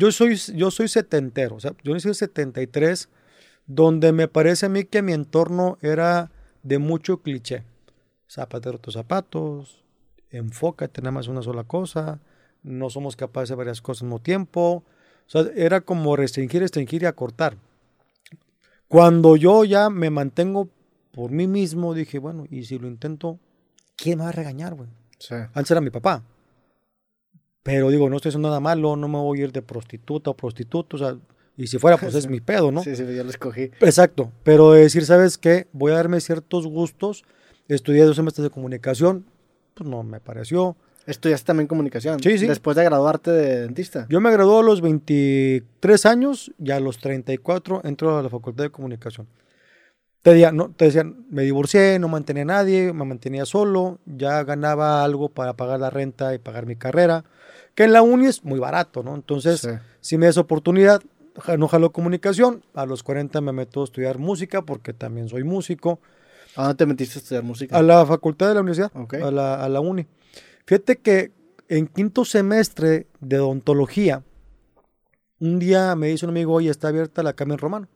yo soy, yo soy setentero, o sea, yo nací en 73, donde me parece a mí que mi entorno era de mucho cliché. Zapatero tus zapatos, enfócate nada más una sola cosa, no somos capaces de varias cosas al mismo tiempo. O sea, era como restringir, restringir y acortar. Cuando yo ya me mantengo por mí mismo, dije, bueno, y si lo intento, ¿quién me va a regañar, güey? Antes era mi papá. Pero digo, no estoy haciendo nada malo, no me voy a ir de prostituta o prostituto, o sea, y si fuera, pues es mi pedo, ¿no? Sí, sí, yo lo escogí. Exacto, pero decir, ¿sabes qué? Voy a darme ciertos gustos. Estudié dos semestres de comunicación, pues no me pareció. ¿Estudiaste también comunicación? Sí, sí. Después de graduarte de dentista. Yo me gradué a los 23 años y a los 34 entro a la facultad de comunicación. Te, no, te decían, me divorcié, no mantenía a nadie, me mantenía solo, ya ganaba algo para pagar la renta y pagar mi carrera, que en la uni es muy barato, ¿no? Entonces, si me das oportunidad, no jalo comunicación, a los 40 me meto a estudiar música porque también soy músico. ¿A dónde te metiste a estudiar música? A la facultad de la universidad, a, la, a la uni. Fíjate que en quinto semestre de odontología, un día me dice un amigo, oye, está abierta la Carmen Romano.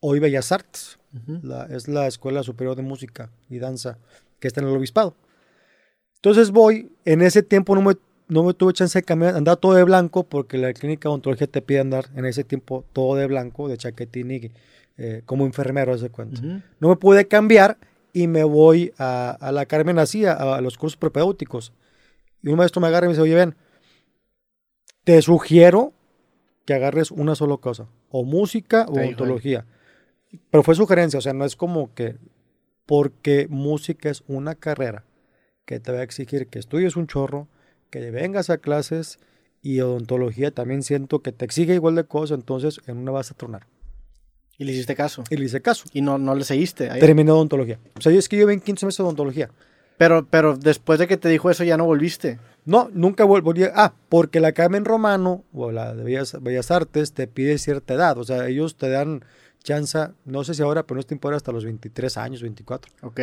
Hoy Bellas Artes. es la Escuela Superior de Música y Danza que está en el Obispado. Entonces voy, en ese tiempo no me, no me tuve chance de cambiar, andar todo de blanco porque la clínica de odontología te pide andar en ese tiempo todo de blanco, de chaquetín y eh, como enfermero, ese cuento. No me pude cambiar y me voy a, la Carmen así, a, los cursos propedéuticos. Y un maestro me agarra y me dice, oye, ven, te sugiero que agarres una sola cosa, o música o ontología. Pero fue sugerencia, o sea, no es como que, porque música es una carrera que te va a exigir que estudies un chorro, que vengas a clases y odontología también siento que te exige igual de cosas, entonces en una vas a tronar. ¿Y le hiciste caso? Y le hice caso. ¿Y no, no le seguiste? Terminé odontología. O sea, yo es que yo en 15 meses de odontología. Pero, pero después de que te dijo eso ya no volviste. No, nunca volví. Ah, porque la Carmen Romano o la de Bellas, Artes te pide cierta edad. O sea, ellos te dan chance, no sé si ahora, pero no es tiempo hasta los 23 años, 24. Ok.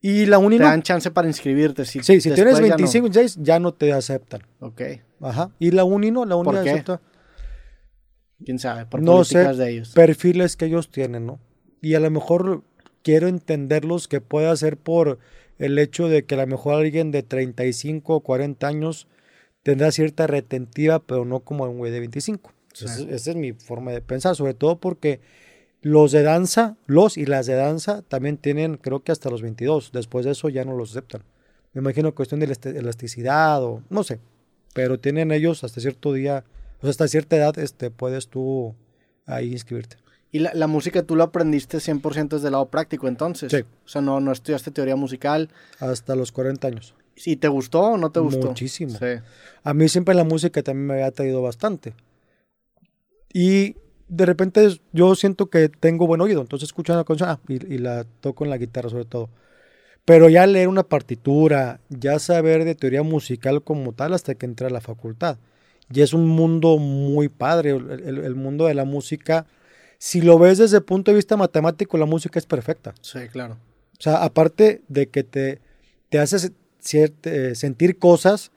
Y la uni Te dan chance para inscribirte. Si sí, si tienes 25, ya no. ya no te aceptan. Ok. Ajá. Y la uni no, la uni ¿Por acepta. ¿Quién sabe? Por no políticas sé, de ellos. perfiles que ellos tienen, ¿no? Y a lo mejor quiero entenderlos que pueda ser por el hecho de que a lo mejor alguien de 35 o 40 años tendrá cierta retentiva, pero no como un güey de 25. esa es mi forma de pensar, sobre todo porque los de danza, los y las de danza también tienen, creo que hasta los 22. Después de eso ya no los aceptan. Me imagino cuestión de elasticidad o no sé, pero tienen ellos hasta cierto día, o sea, hasta cierta edad este, puedes tú ahí inscribirte. ¿Y la, música tú lo aprendiste 100% desde el lado práctico entonces? Sí. O sea, no, no estudiaste teoría musical. Hasta los 40 años. ¿Y te gustó o no te gustó? Muchísimo. Sí. A mí siempre la música también me había traído bastante. Y de repente yo siento que tengo buen oído, entonces escucho una canción ah, y, la toco en la guitarra sobre todo. Pero ya leer una partitura, ya saber de teoría musical como tal hasta que entré a la facultad. Y es un mundo muy padre, el mundo de la música si lo ves desde el punto de vista matemático, la música es perfecta. Sí, claro. O sea, aparte de que te, te hace eh, sentir cosas,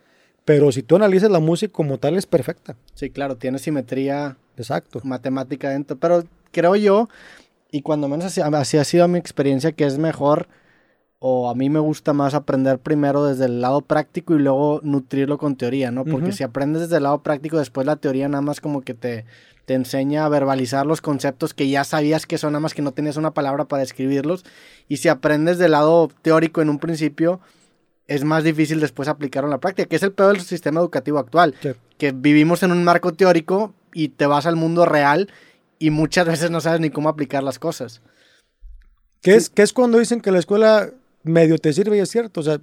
pero si tú analizas la música como tal, es perfecta. Sí, claro, tiene simetría Exacto. matemática dentro. Pero creo yo, y cuando menos así, así ha sido mi experiencia, que es mejor o a mí me gusta más aprender primero desde el lado práctico y luego nutrirlo con teoría, ¿no? Porque si aprendes desde el lado práctico, después la teoría nada más como que te, te enseña a verbalizar los conceptos que ya sabías que son, nada más que no tenías una palabra para describirlos. Y si aprendes del lado teórico en un principio, es más difícil después aplicarlo en la práctica, que es el peor del sistema educativo actual, que vivimos en un marco teórico y te vas al mundo real y muchas veces no sabes ni cómo aplicar las cosas. ¿Qué, es, ¿Qué es cuando dicen que la escuela medio te sirve y es cierto. O sea,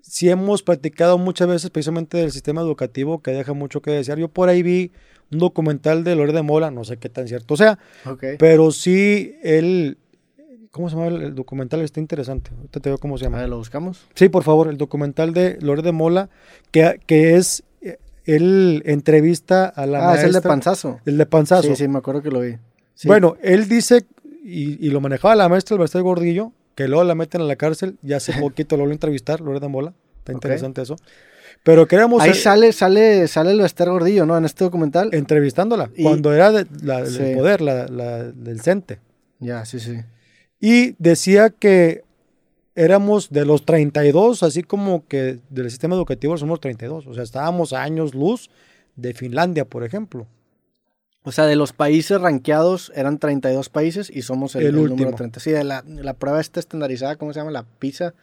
si hemos practicado muchas veces precisamente del sistema educativo que deja mucho que desear. Yo por ahí vi un documental de Lore de Mola, no sé qué tan cierto sea, pero sí él, ¿cómo se llama el, documental? Está interesante. Ahorita te veo cómo se llama. ¿Lo buscamos? Sí, por favor, el documental de Lore de Mola, que, que es, él entrevista a la Ah, es el de Panzazo. El de Panzazo. Sí, sí, me acuerdo que lo vi. Bueno, él dice, y, lo manejaba la maestra el Gordillo, que luego la meten a la cárcel, ya hace poquito lo voy a entrevistar, Lorena Mola, está interesante eso. Pero queremos... Ahí sale, sale, sale el Esther Gordillo, ¿no? En este documental. Entrevistándola, cuando era de, la, del poder, la, del CENTE. Ya, sí, sí. Y decía que éramos de los 32, así como que del sistema educativo somos 32. O sea, estábamos a años luz de Finlandia, por ejemplo. O sea, de los países rankeados eran 32 países y somos el, número 30. Sí, de la, la, prueba esta estandarizada, ¿cómo se llama? La PISA,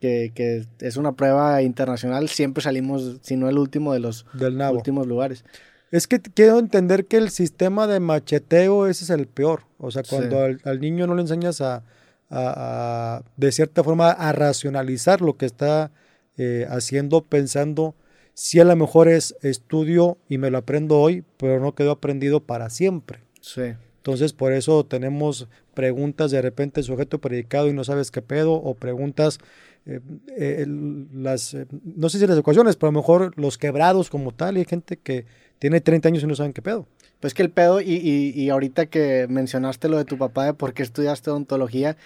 que, que, es una prueba internacional. Siempre salimos, si no el último, de los últimos lugares. Es que quiero entender que el sistema de macheteo ese es el peor. O sea, cuando al, niño no le enseñas a, a, de cierta forma, a racionalizar lo que está eh, haciendo, pensando si a lo mejor es estudio y me lo aprendo hoy, pero no quedó aprendido para siempre. Sí. Entonces, por eso tenemos preguntas de repente sujeto predicado y no sabes qué pedo, o preguntas, eh, eh, las, no sé si las ecuaciones, pero a lo mejor los quebrados como tal, y hay gente que tiene 30 años y no saben qué pedo. Pues que el pedo, y, y, y ahorita que mencionaste lo de tu papá de por qué estudiaste odontología,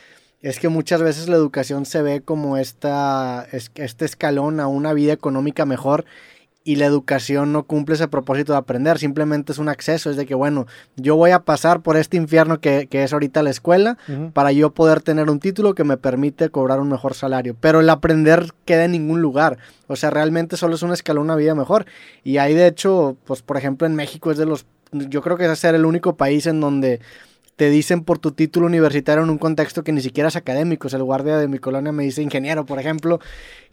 es que muchas veces la educación se ve como esta, este escalón a una vida económica mejor y la educación no cumple ese propósito de aprender, simplemente es un acceso, es de que, bueno, yo voy a pasar por este infierno que, es ahorita la escuela para yo poder tener un título que me permite cobrar un mejor salario, pero el aprender queda en ningún lugar, o sea, realmente solo es un escalón a una vida mejor, y ahí de hecho, pues por ejemplo en México es de los, yo creo que es ser el único país en donde te dicen por tu título universitario en un contexto que ni siquiera es académico. O sea, el guardia de mi colonia me dice ingeniero, por ejemplo,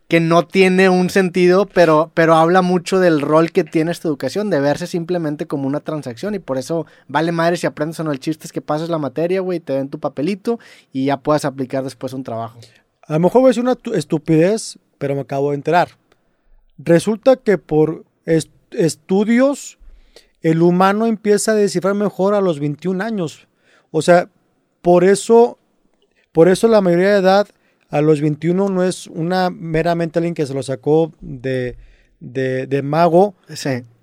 que no tiene un sentido, pero, pero habla mucho del rol que tiene esta educación, de verse simplemente como una transacción. Y por eso vale madre si aprendes o no. El chiste es que pases la materia, güey, te den tu papelito y ya puedas aplicar después un trabajo. A lo mejor es una estupidez, pero me acabo de enterar. Resulta que por estudios el humano empieza a descifrar mejor a los 21 años. O sea, por eso, por eso la mayoría de edad a los 21 no es una meramente alguien que se lo sacó de, de, mago.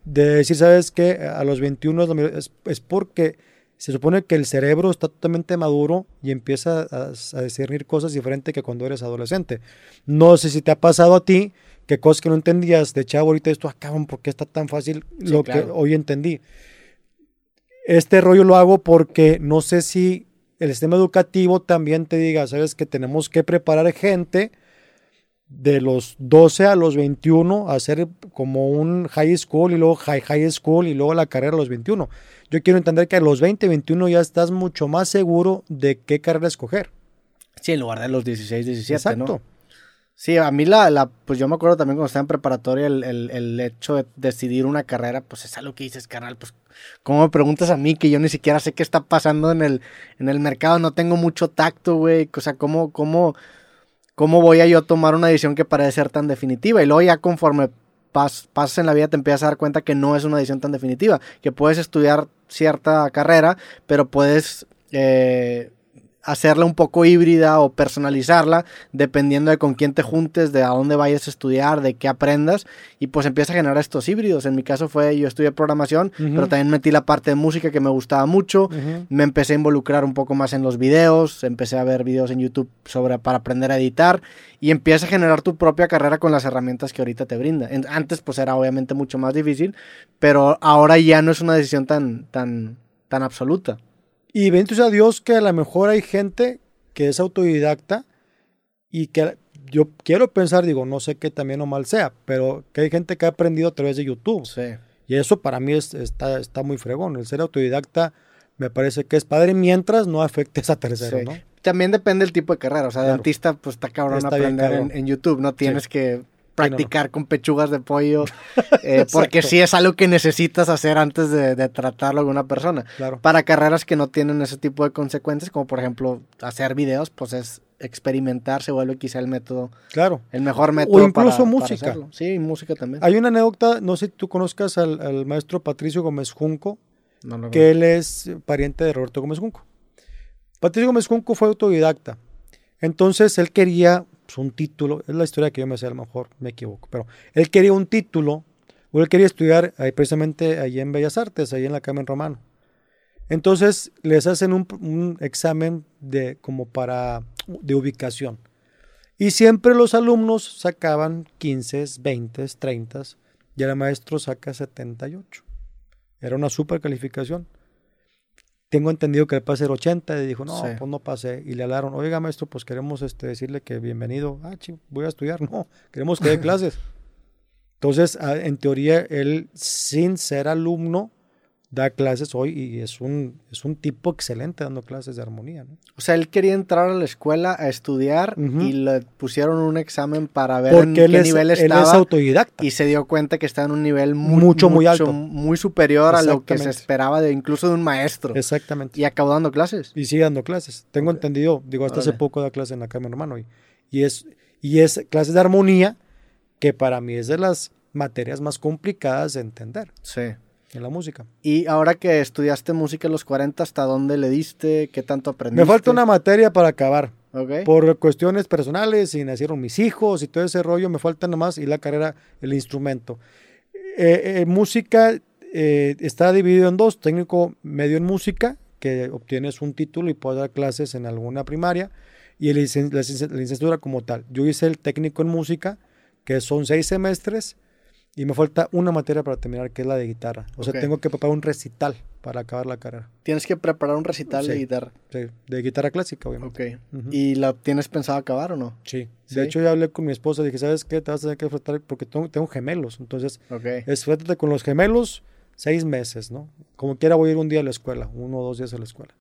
De decir, ¿sabes qué? A los 21 es, es, porque se supone que el cerebro está totalmente maduro y empieza a, a, discernir cosas diferentes que cuando eres adolescente. No sé si te ha pasado a ti que cosas que no entendías de chavo ahorita esto acaban porque está tan fácil lo que hoy entendí. Este rollo lo hago porque no sé si el sistema educativo también te diga, sabes que tenemos que preparar gente de los 12 a los 21 a hacer como un high school y luego high, high school y luego la carrera a los 21. Yo quiero entender que a los 20, 21 ya estás mucho más seguro de qué carrera escoger. Sí, en lugar de los 16, 17, Exacto. Sí, a mí la, la, pues yo me acuerdo también cuando estaba en preparatoria el, el, el, hecho de decidir una carrera, pues es algo que dices, carnal, pues ¿cómo me preguntas a mí que yo ni siquiera sé qué está pasando en el, en el mercado? No tengo mucho tacto, güey, o sea, ¿cómo, cómo, ¿cómo voy a yo tomar una decisión que parece ser tan definitiva? Y luego ya conforme pas, pasas en la vida te empiezas a dar cuenta que no es una decisión tan definitiva, que puedes estudiar cierta carrera, pero puedes... Eh, hacerla un poco híbrida o personalizarla dependiendo de con quién te juntes, de a dónde vayas a estudiar, de qué aprendas y pues empieza a generar estos híbridos. En mi caso fue yo estudié programación, pero también metí la parte de música que me gustaba mucho, me empecé a involucrar un poco más en los videos, empecé a ver videos en YouTube sobre para aprender a editar y empieza a generar tu propia carrera con las herramientas que ahorita te brinda. Antes pues era obviamente mucho más difícil, pero ahora ya no es una decisión tan tan tan absoluta. Y bendito sea Dios que a lo mejor hay gente que es autodidacta y que yo quiero pensar, digo, no sé qué también o mal sea, pero que hay gente que ha aprendido a través de YouTube. Sí. Y eso para mí está, está muy fregón. El ser autodidacta me parece que es padre mientras no afectes a terceros, ¿no? También depende del tipo de carrera. O sea, dentista, pues está cabrón aprender En, YouTube. No tienes que practicar con pechugas de pollo, eh, porque sí es algo que necesitas hacer antes de, tratarlo con una persona. Para carreras que no tienen ese tipo de consecuencias, como por ejemplo hacer videos, pues es experimentar, se vuelve quizá el método. Claro. El mejor método. O incluso música. sí, música también. Hay una anécdota, no sé si tú conozcas al, maestro Patricio Gómez Junco, que él es pariente de Roberto Gómez Junco. Patricio Gómez Junco fue autodidacta. Entonces él quería pues, un título, es la historia que yo me sé, a lo mejor me equivoco, pero él quería un título, o él quería estudiar ahí, precisamente allí en Bellas Artes, ahí en la Carmen Romano. Entonces les hacen un, examen de como para de ubicación. Y siempre los alumnos sacaban 15, 20, 30 y el maestro saca 78. Era una super calificación. Tengo entendido que el pase era 80 y dijo, no, pues no pasé. Y le hablaron, oiga maestro, pues queremos este, decirle que bienvenido. Ah, ching, voy a estudiar. No, queremos que dé clases. Entonces, en teoría, él sin ser alumno da clases hoy y es un, es un tipo excelente dando clases de armonía. ¿no? O sea, él quería entrar a la escuela a estudiar y le pusieron un examen para ver en qué nivel estaba. Él es autodidacta. Y se dio cuenta que estaba en un nivel muy, mucho, muy alto. Muy superior a lo que se esperaba de incluso de un maestro. Exactamente. Y acabó dando clases. Y sigue dando clases. Tengo entendido, digo, hasta hace poco da clase en la Carmen Romano. Y, y, es, y es clases de armonía que para mí es de las materias más complicadas de entender. Sí en la música. Y ahora que estudiaste música en los 40, ¿hasta dónde le diste? ¿Qué tanto aprendiste? Me falta una materia para acabar. Por cuestiones personales, y nacieron mis hijos y todo ese rollo, me falta nomás y la carrera, el instrumento. Eh, eh, música eh, está dividido en dos, técnico medio en música, que obtienes un título y puedes dar clases en alguna primaria, y la licenciatura como tal. Yo hice el técnico en música, que son seis semestres, y me falta una materia para terminar, que es la de guitarra. O sea, tengo que preparar un recital para acabar la carrera. Tienes que preparar un recital de guitarra. Sí, de guitarra clásica, obviamente. Ok. ¿Y la tienes pensado acabar o no? Sí. De hecho, ya hablé con mi esposa y dije, ¿sabes qué? Te vas a tener que enfrentar porque tengo, gemelos. Entonces, okay. con los gemelos seis meses, ¿no? Como quiera voy a ir un día a la escuela, uno o dos días a la escuela.